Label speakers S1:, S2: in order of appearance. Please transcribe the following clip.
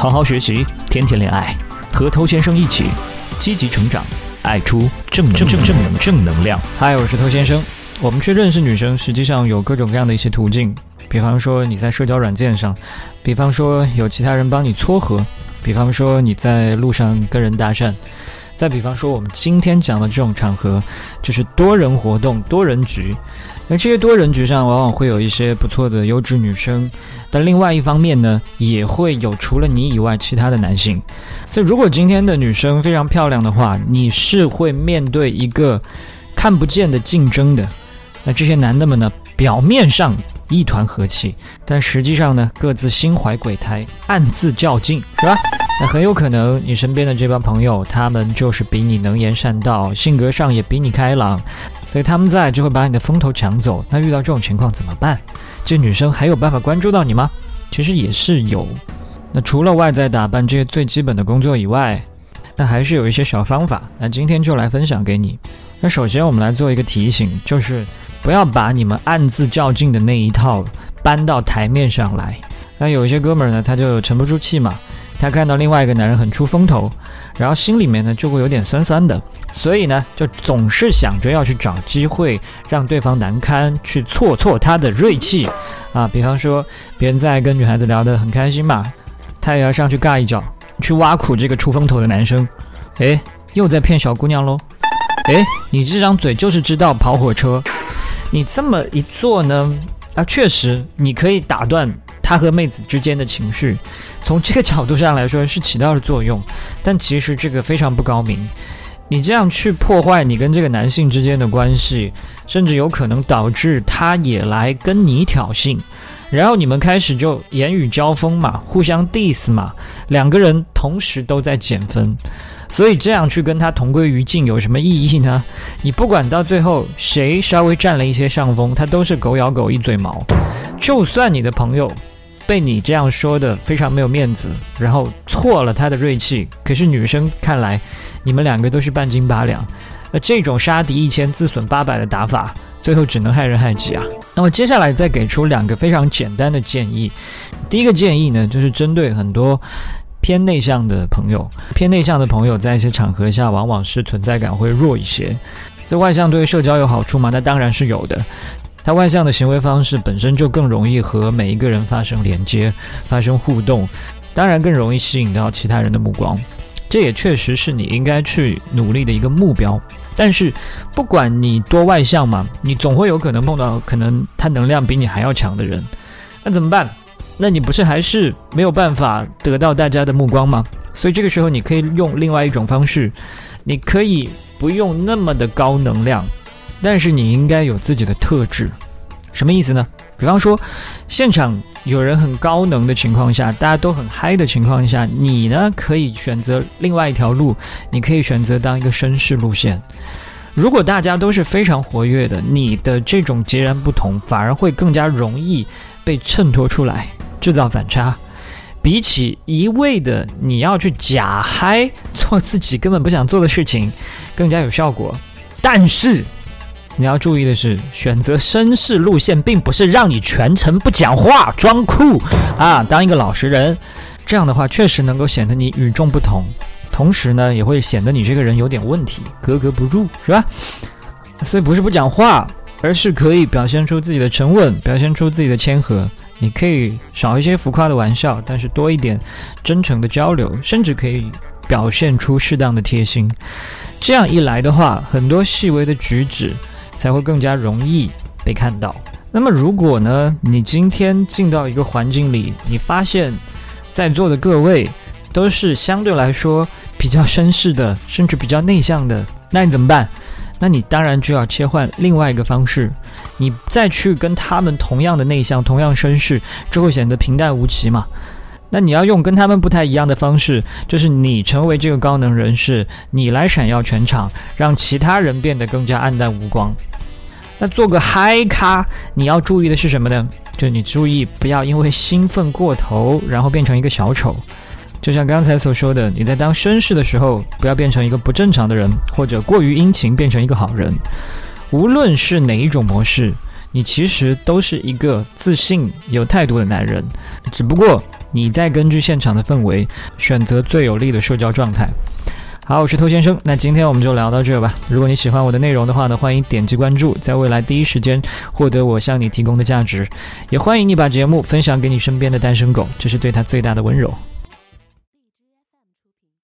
S1: 好好学习，天天恋爱，和偷先生一起积极成长，爱出正正正正能正能量。
S2: 嗨，我是偷先生。我们去认识女生，实际上有各种各样的一些途径，比方说你在社交软件上，比方说有其他人帮你撮合，比方说你在路上跟人搭讪。再比方说，我们今天讲的这种场合，就是多人活动、多人局。那这些多人局上，往往会有一些不错的优质女生，但另外一方面呢，也会有除了你以外其他的男性。所以，如果今天的女生非常漂亮的话，你是会面对一个看不见的竞争的。那这些男的们呢，表面上一团和气，但实际上呢，各自心怀鬼胎，暗自较劲，是吧？那很有可能，你身边的这帮朋友，他们就是比你能言善道，性格上也比你开朗，所以他们在就会把你的风头抢走。那遇到这种情况怎么办？这女生还有办法关注到你吗？其实也是有。那除了外在打扮这些最基本的工作以外，那还是有一些小方法。那今天就来分享给你。那首先我们来做一个提醒，就是不要把你们暗自较劲的那一套搬到台面上来。那有一些哥们儿呢，他就沉不住气嘛。他看到另外一个男人很出风头，然后心里面呢就会有点酸酸的，所以呢就总是想着要去找机会让对方难堪，去挫挫他的锐气啊。比方说别人在跟女孩子聊得很开心嘛，他也要上去尬一脚，去挖苦这个出风头的男生。诶，又在骗小姑娘喽？诶，你这张嘴就是知道跑火车，你这么一做呢，啊，确实你可以打断。他和妹子之间的情绪，从这个角度上来说是起到了作用，但其实这个非常不高明。你这样去破坏你跟这个男性之间的关系，甚至有可能导致他也来跟你挑衅，然后你们开始就言语交锋嘛，互相 diss 嘛，两个人同时都在减分。所以这样去跟他同归于尽有什么意义呢？你不管到最后谁稍微占了一些上风，他都是狗咬狗一嘴毛。就算你的朋友。被你这样说的非常没有面子，然后挫了他的锐气。可是女生看来，你们两个都是半斤八两，那这种杀敌一千自损八百的打法，最后只能害人害己啊。那么接下来再给出两个非常简单的建议。第一个建议呢，就是针对很多偏内向的朋友，偏内向的朋友在一些场合下，往往是存在感会弱一些。这外向对社交有好处吗？那当然是有的。他外向的行为方式本身就更容易和每一个人发生连接、发生互动，当然更容易吸引到其他人的目光。这也确实是你应该去努力的一个目标。但是，不管你多外向嘛，你总会有可能碰到可能他能量比你还要强的人，那怎么办？那你不是还是没有办法得到大家的目光吗？所以这个时候你可以用另外一种方式，你可以不用那么的高能量。但是你应该有自己的特质，什么意思呢？比方说，现场有人很高能的情况下，大家都很嗨的情况下，你呢可以选择另外一条路，你可以选择当一个绅士路线。如果大家都是非常活跃的，你的这种截然不同，反而会更加容易被衬托出来，制造反差。比起一味的你要去假嗨，做自己根本不想做的事情，更加有效果。但是。你要注意的是，选择绅士路线，并不是让你全程不讲话、装酷啊，当一个老实人。这样的话，确实能够显得你与众不同，同时呢，也会显得你这个人有点问题，格格不入，是吧？所以不是不讲话，而是可以表现出自己的沉稳，表现出自己的谦和。你可以少一些浮夸的玩笑，但是多一点真诚的交流，甚至可以表现出适当的贴心。这样一来的话，很多细微的举止。才会更加容易被看到。那么，如果呢，你今天进到一个环境里，你发现在座的各位都是相对来说比较绅士的，甚至比较内向的，那你怎么办？那你当然就要切换另外一个方式，你再去跟他们同样的内向、同样绅士，就会显得平淡无奇嘛。那你要用跟他们不太一样的方式，就是你成为这个高能人士，你来闪耀全场，让其他人变得更加黯淡无光。那做个嗨咖，你要注意的是什么呢？就是你注意不要因为兴奋过头，然后变成一个小丑。就像刚才所说的，你在当绅士的时候，不要变成一个不正常的人，或者过于殷勤变成一个好人。无论是哪一种模式，你其实都是一个自信、有态度的男人，只不过你在根据现场的氛围选择最有利的社交状态。好，我是偷先生，那今天我们就聊到这吧。如果你喜欢我的内容的话呢，欢迎点击关注，在未来第一时间获得我向你提供的价值。也欢迎你把节目分享给你身边的单身狗，这是对他最大的温柔。